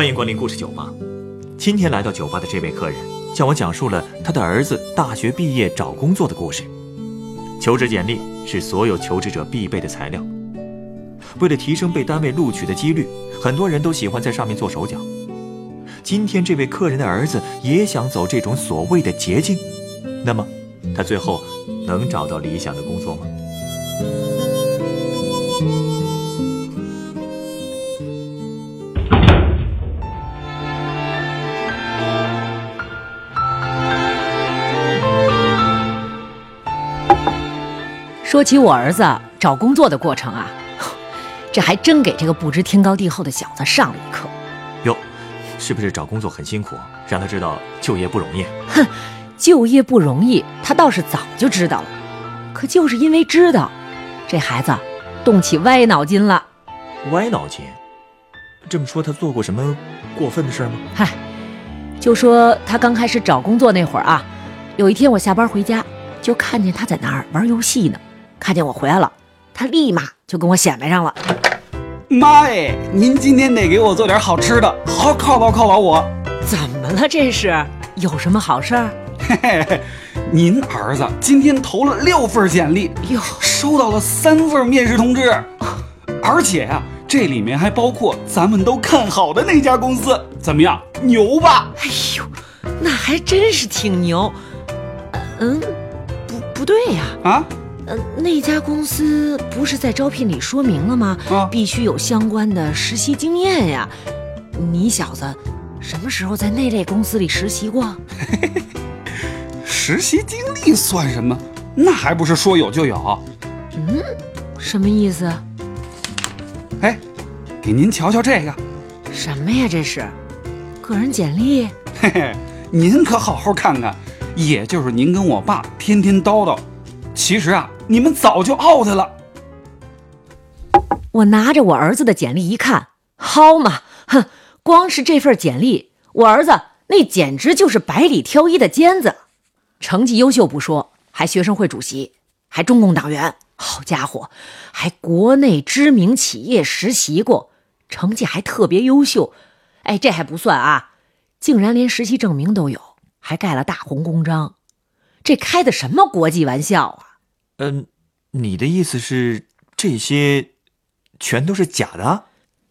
欢迎光临故事酒吧。今天来到酒吧的这位客人，向我讲述了他的儿子大学毕业找工作的故事。求职简历是所有求职者必备的材料。为了提升被单位录取的几率，很多人都喜欢在上面做手脚。今天这位客人的儿子也想走这种所谓的捷径，那么他最后能找到理想的工作吗？说起我儿子找工作的过程啊，这还真给这个不知天高地厚的小子上了一课。哟，是不是找工作很辛苦，让他知道就业不容易？哼，就业不容易，他倒是早就知道了。可就是因为知道，这孩子动起歪脑筋了。歪脑筋？这么说，他做过什么过分的事吗？嗨，就说他刚开始找工作那会儿啊，有一天我下班回家，就看见他在那儿玩游戏呢。看见我回来了，他立马就跟我显摆上了。妈哎，您今天得给我做点好吃的，好犒劳犒劳我。怎么了？这是有什么好事儿？嘿嘿，您儿子今天投了六份简历，哟，收到了三份面试通知，而且呀，这里面还包括咱们都看好的那家公司，怎么样？牛吧？哎呦，那还真是挺牛。嗯，不不对呀。啊？那家公司不是在招聘里说明了吗？啊，必须有相关的实习经验呀。你小子什么时候在那类公司里实习过？实习经历算什么？那还不是说有就有？嗯，什么意思？哎，给您瞧瞧这个。什么呀？这是个人简历。嘿嘿，您可好好看看，也就是您跟我爸天天叨叨。其实啊，你们早就 out 了。我拿着我儿子的简历一看，好嘛，哼，光是这份简历，我儿子那简直就是百里挑一的尖子，成绩优秀不说，还学生会主席，还中共党员，好家伙，还国内知名企业实习过，成绩还特别优秀。哎，这还不算啊，竟然连实习证明都有，还盖了大红公章，这开的什么国际玩笑啊！嗯，你的意思是这些全都是假的？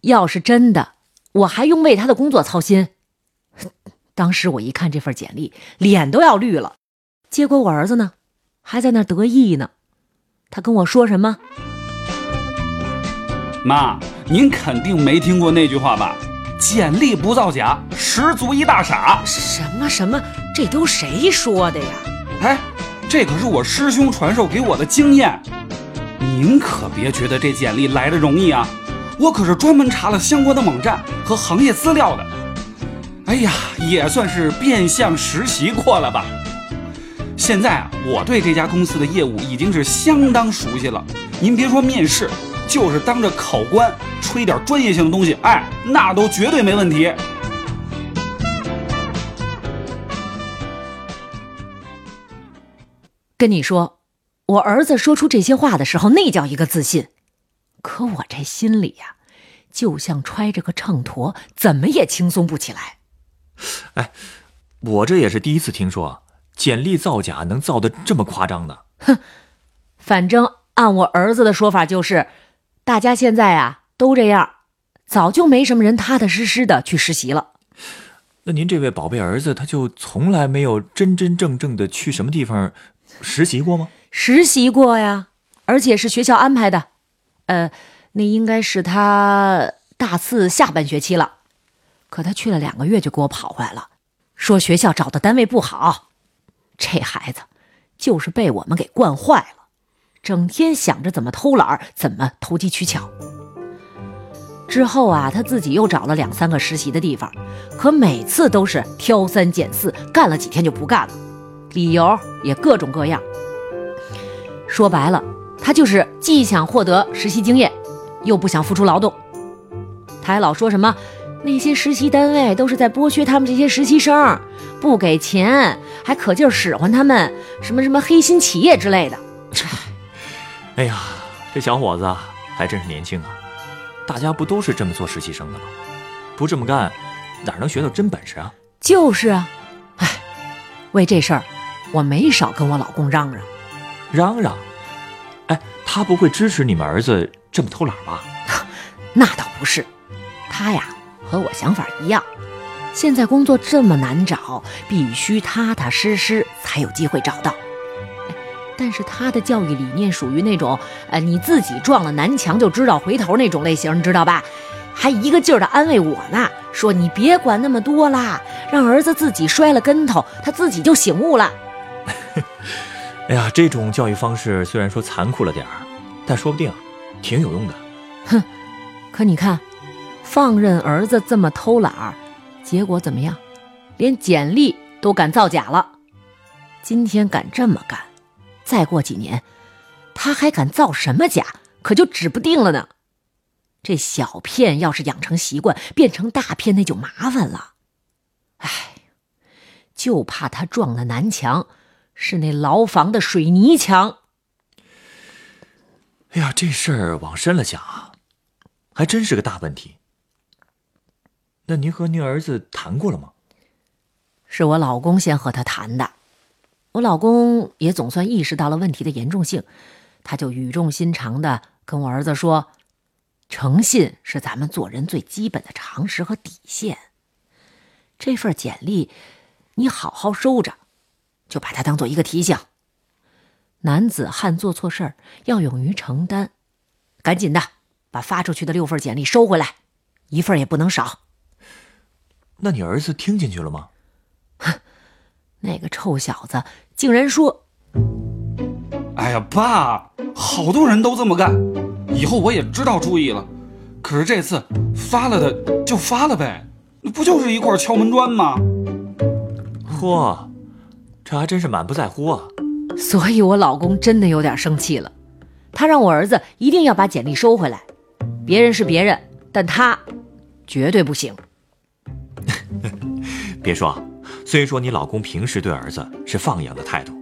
要是真的，我还用为他的工作操心？当时我一看这份简历，脸都要绿了。结果我儿子呢，还在那得意呢。他跟我说什么？妈，您肯定没听过那句话吧？简历不造假，十足一大傻。什么什么？这都谁说的呀？哎。这可是我师兄传授给我的经验，您可别觉得这简历来的容易啊！我可是专门查了相关的网站和行业资料的。哎呀，也算是变相实习过了吧。现在啊，我对这家公司的业务已经是相当熟悉了。您别说面试，就是当着考官吹点专业性的东西，哎，那都绝对没问题。跟你说，我儿子说出这些话的时候，那叫一个自信。可我这心里呀，就像揣着个秤砣，怎么也轻松不起来。哎，我这也是第一次听说，简历造假能造的这么夸张呢。哼，反正按我儿子的说法，就是大家现在啊都这样，早就没什么人踏踏实实的去实习了。那您这位宝贝儿子，他就从来没有真真正正的去什么地方？实习过吗？实习过呀，而且是学校安排的。呃，那应该是他大四下半学期了。可他去了两个月就给我跑回来了，说学校找的单位不好。这孩子就是被我们给惯坏了，整天想着怎么偷懒，怎么投机取巧。之后啊，他自己又找了两三个实习的地方，可每次都是挑三拣四，干了几天就不干了。理由也各种各样。说白了，他就是既想获得实习经验，又不想付出劳动。他还老说什么那些实习单位都是在剥削他们这些实习生，不给钱，还可劲儿使唤他们，什么什么黑心企业之类的。哎呀，这小伙子还真是年轻啊！大家不都是这么做实习生的吗？不这么干，哪能学到真本事啊？就是啊，哎，为这事儿，我没少跟我老公嚷嚷。嚷嚷？哎，他不会支持你们儿子这么偷懒吧？那倒不是，他呀和我想法一样。现在工作这么难找，必须踏踏实实才有机会找到。但是他的教育理念属于那种，呃，你自己撞了南墙就知道回头那种类型，你知道吧？还一个劲儿的安慰我呢，说你别管那么多啦，让儿子自己摔了跟头，他自己就醒悟了。哎呀，这种教育方式虽然说残酷了点儿，但说不定挺有用的。哼，可你看，放任儿子这么偷懒儿，结果怎么样？连简历都敢造假了。今天敢这么干，再过几年，他还敢造什么假？可就指不定了呢。这小骗要是养成习惯，变成大骗，那就麻烦了。哎，就怕他撞了南墙是那牢房的水泥墙。哎呀，这事儿往深了想啊，还真是个大问题。那您和您儿子谈过了吗？是我老公先和他谈的。我老公也总算意识到了问题的严重性，他就语重心长的跟我儿子说。诚信是咱们做人最基本的常识和底线。这份简历，你好好收着，就把它当做一个提醒。男子汉做错事儿要勇于承担，赶紧的把发出去的六份简历收回来，一份也不能少。那你儿子听进去了吗？哼，那个臭小子竟然说：“哎呀，爸，好多人都这么干。”以后我也知道注意了，可是这次发了的就发了呗，不就是一块敲门砖吗？嚯，这还真是满不在乎啊！所以我老公真的有点生气了，他让我儿子一定要把简历收回来。别人是别人，但他绝对不行。别说，虽说你老公平时对儿子是放养的态度，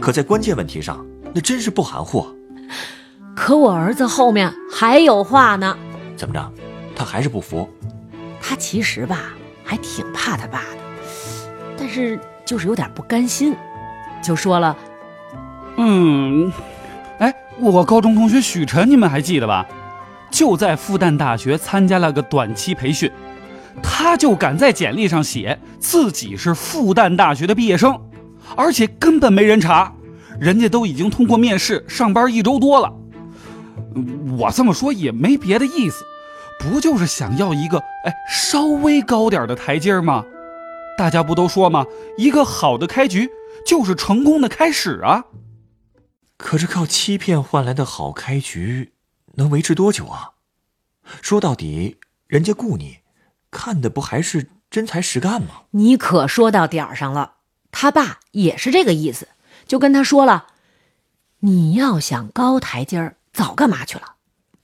可在关键问题上，那真是不含糊。可我儿子后面还有话呢，怎么着？他还是不服？他其实吧，还挺怕他爸的，但是就是有点不甘心，就说了：“嗯，哎，我高中同学许晨，你们还记得吧？就在复旦大学参加了个短期培训，他就敢在简历上写自己是复旦大学的毕业生，而且根本没人查，人家都已经通过面试上班一周多了。”我这么说也没别的意思，不就是想要一个哎稍微高点的台阶吗？大家不都说吗？一个好的开局就是成功的开始啊！可是靠欺骗换来的好开局，能维持多久啊？说到底，人家雇你，看的不还是真才实干吗？你可说到点儿上了。他爸也是这个意思，就跟他说了，你要想高台阶儿。早干嘛去了？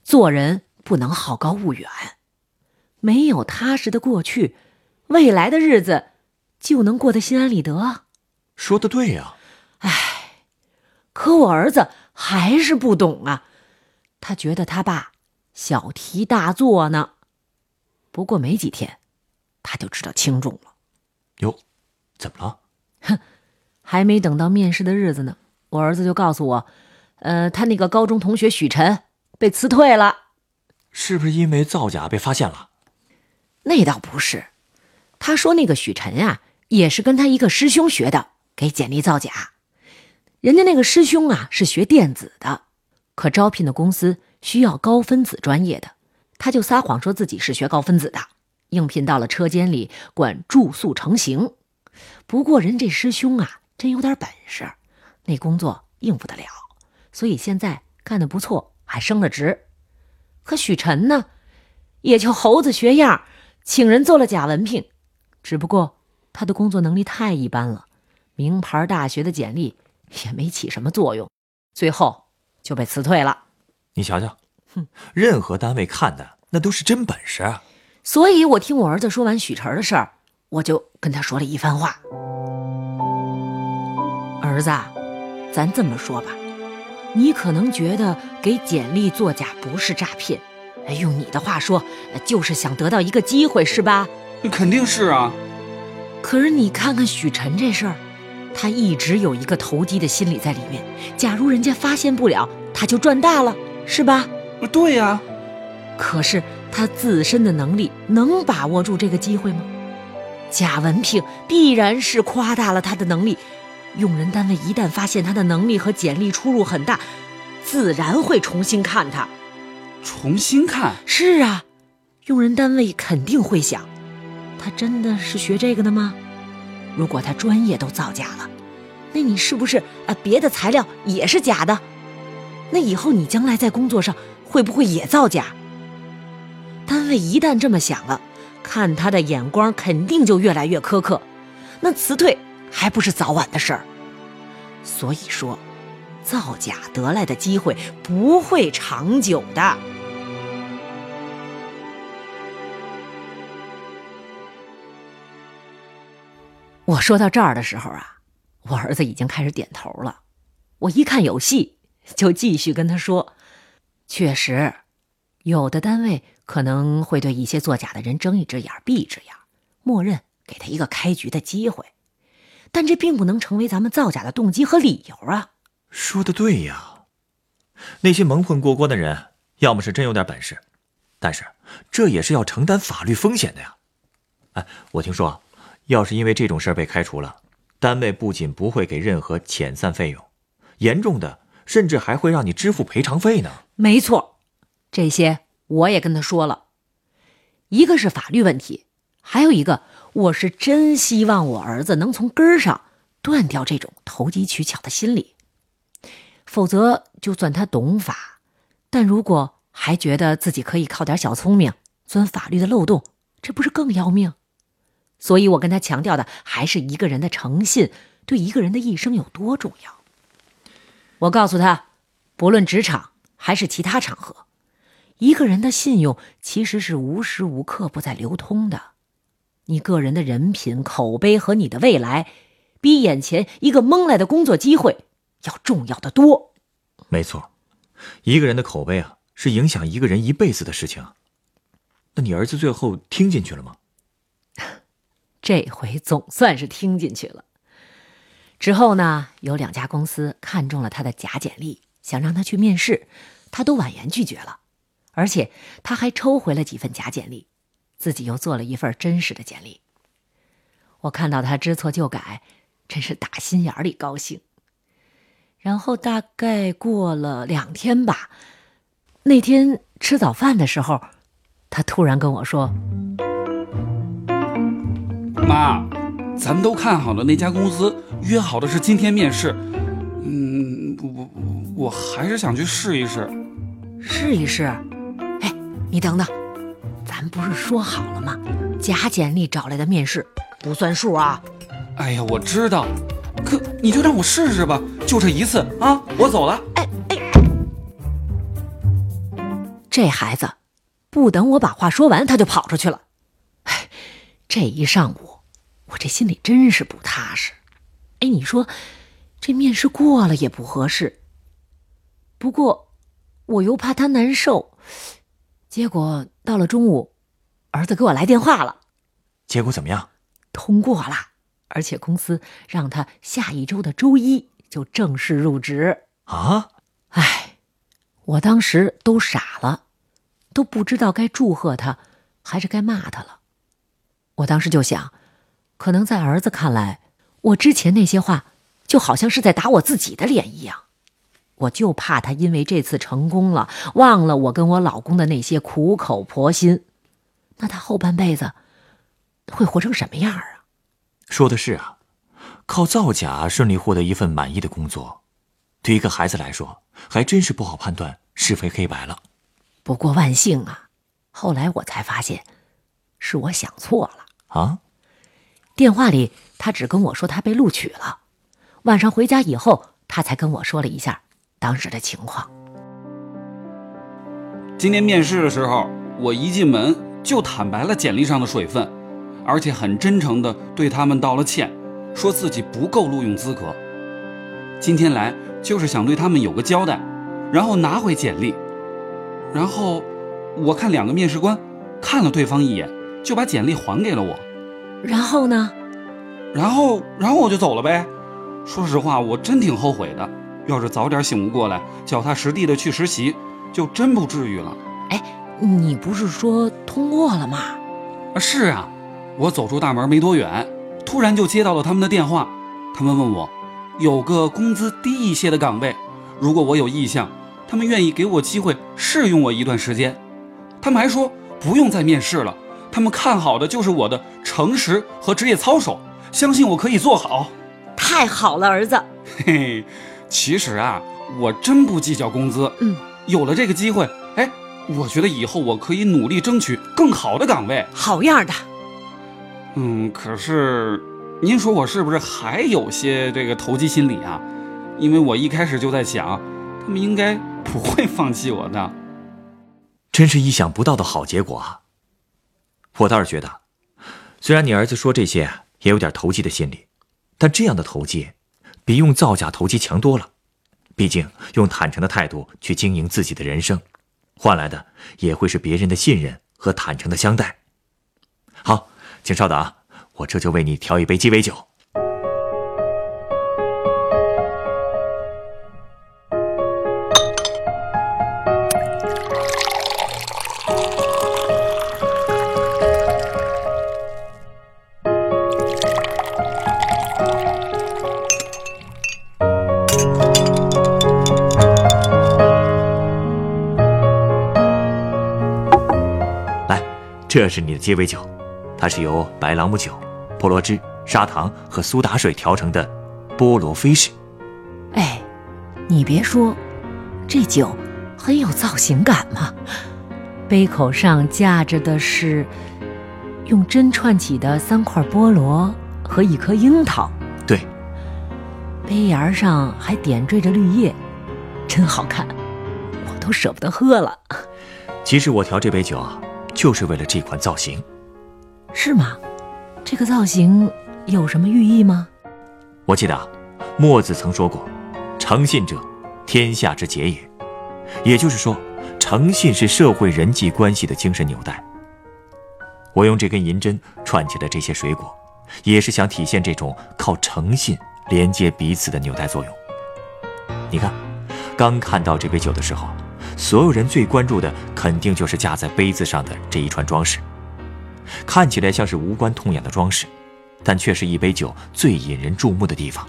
做人不能好高骛远，没有踏实的过去，未来的日子就能过得心安理得。说的对呀。唉，可我儿子还是不懂啊，他觉得他爸小题大做呢。不过没几天，他就知道轻重了。哟，怎么了？哼，还没等到面试的日子呢，我儿子就告诉我。呃，他那个高中同学许晨被辞退了，是不是因为造假被发现了？那倒不是，他说那个许晨啊，也是跟他一个师兄学的，给简历造假。人家那个师兄啊是学电子的，可招聘的公司需要高分子专业的，他就撒谎说自己是学高分子的，应聘到了车间里管住宿成型。不过人这师兄啊，真有点本事，那工作应付得了。所以现在干得不错，还升了职。可许晨呢，也就猴子学样，请人做了假文凭。只不过他的工作能力太一般了，名牌大学的简历也没起什么作用，最后就被辞退了。你瞧瞧，哼，任何单位看的那都是真本事啊。所以我听我儿子说完许晨的事儿，我就跟他说了一番话：“儿子，咱这么说吧。”你可能觉得给简历作假不是诈骗，用你的话说，就是想得到一个机会，是吧？肯定是啊。可是你看看许晨这事儿，他一直有一个投机的心理在里面。假如人家发现不了，他就赚大了，是吧？对呀。可是他自身的能力能把握住这个机会吗？贾文平必然是夸大了他的能力。用人单位一旦发现他的能力和简历出入很大，自然会重新看他。重新看？是啊，用人单位肯定会想，他真的是学这个的吗？如果他专业都造假了，那你是不是啊别的材料也是假的？那以后你将来在工作上会不会也造假？单位一旦这么想了，看他的眼光肯定就越来越苛刻，那辞退。还不是早晚的事儿，所以说，造假得来的机会不会长久的。我说到这儿的时候啊，我儿子已经开始点头了。我一看有戏，就继续跟他说：“确实，有的单位可能会对一些作假的人睁一只眼闭一只眼，默认给他一个开局的机会。”但这并不能成为咱们造假的动机和理由啊！说的对呀，那些蒙混过关的人，要么是真有点本事，但是这也是要承担法律风险的呀。哎，我听说，要是因为这种事被开除了，单位不仅不会给任何遣散费用，严重的甚至还会让你支付赔偿费呢。没错，这些我也跟他说了，一个是法律问题，还有一个。我是真希望我儿子能从根儿上断掉这种投机取巧的心理，否则就算他懂法，但如果还觉得自己可以靠点小聪明钻法律的漏洞，这不是更要命？所以我跟他强调的还是一个人的诚信对一个人的一生有多重要。我告诉他，不论职场还是其他场合，一个人的信用其实是无时无刻不在流通的。你个人的人品、口碑和你的未来，比眼前一个蒙来的工作机会要重要的多。没错，一个人的口碑啊，是影响一个人一辈子的事情。那你儿子最后听进去了吗？这回总算是听进去了。之后呢，有两家公司看中了他的假简历，想让他去面试，他都婉言拒绝了，而且他还抽回了几份假简历。自己又做了一份真实的简历。我看到他知错就改，真是打心眼里高兴。然后大概过了两天吧，那天吃早饭的时候，他突然跟我说：“妈，咱们都看好了那家公司，约好的是今天面试。嗯，我我还是想去试一试。试一试？哎，你等等。”咱不是说好了吗？假简历找来的面试不算数啊！哎呀，我知道，可你就让我试试吧，就这一次啊！我走了。哎哎，这孩子不等我把话说完，他就跑出去了。哎，这一上午我这心里真是不踏实。哎，你说这面试过了也不合适，不过我又怕他难受。结果到了中午，儿子给我来电话了。结果怎么样？通过了，而且公司让他下一周的周一就正式入职。啊！哎，我当时都傻了，都不知道该祝贺他还是该骂他了。我当时就想，可能在儿子看来，我之前那些话就好像是在打我自己的脸一样。我就怕他因为这次成功了，忘了我跟我老公的那些苦口婆心，那他后半辈子会活成什么样啊？说的是啊，靠造假顺利获得一份满意的工作，对一个孩子来说还真是不好判断是非黑白了。不过万幸啊，后来我才发现，是我想错了啊。电话里他只跟我说他被录取了，晚上回家以后他才跟我说了一下。当时的情况。今天面试的时候，我一进门就坦白了简历上的水分，而且很真诚地对他们道了歉，说自己不够录用资格。今天来就是想对他们有个交代，然后拿回简历。然后我看两个面试官看了对方一眼，就把简历还给了我。然后呢？然后，然后我就走了呗。说实话，我真挺后悔的。要是早点醒悟过来，脚踏实地的去实习，就真不至于了。哎，你不是说通过了吗？啊，是啊。我走出大门没多远，突然就接到了他们的电话。他们问我，有个工资低一些的岗位，如果我有意向，他们愿意给我机会试用我一段时间。他们还说不用再面试了，他们看好的就是我的诚实和职业操守，相信我可以做好。太好了，儿子。嘿嘿，其实啊，我真不计较工资。嗯，有了这个机会，哎，我觉得以后我可以努力争取更好的岗位。好样的。嗯，可是。您说我是不是还有些这个投机心理啊？因为我一开始就在想，他们应该不会放弃我的。真是意想不到的好结果啊！我倒是觉得，虽然你儿子说这些也有点投机的心理，但这样的投机比用造假投机强多了。毕竟用坦诚的态度去经营自己的人生，换来的也会是别人的信任和坦诚的相待。好，请稍等啊。我这就为你调一杯鸡尾酒。这是你的鸡尾酒，它是由白朗姆酒。菠萝汁、砂糖和苏打水调成的菠萝飞士。哎，你别说，这酒很有造型感嘛。杯口上架着的是用针串起的三块菠萝和一颗樱桃。对，杯沿上还点缀着绿叶，真好看，我都舍不得喝了。其实我调这杯酒啊，就是为了这款造型。是吗？这个造型有什么寓意吗？我记得啊，墨子曾说过：“诚信者，天下之结也。”也就是说，诚信是社会人际关系的精神纽带。我用这根银针串起了这些水果，也是想体现这种靠诚信连接彼此的纽带作用。你看，刚看到这杯酒的时候，所有人最关注的肯定就是架在杯子上的这一串装饰。看起来像是无关痛痒的装饰，但却是一杯酒最引人注目的地方。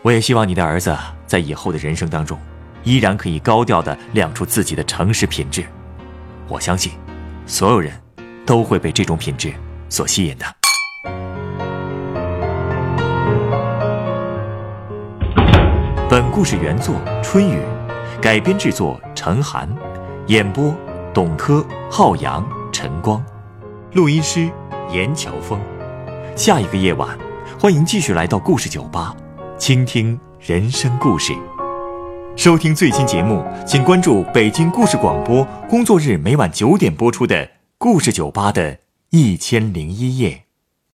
我也希望你的儿子在以后的人生当中，依然可以高调的亮出自己的诚实品质。我相信，所有人都会被这种品质所吸引的。本故事原作春雨，改编制作陈寒，演播董珂、浩洋、陈光。录音师严乔峰，下一个夜晚，欢迎继续来到故事酒吧，倾听人生故事。收听最新节目，请关注北京故事广播，工作日每晚九点播出的《故事酒吧》的一千零一夜。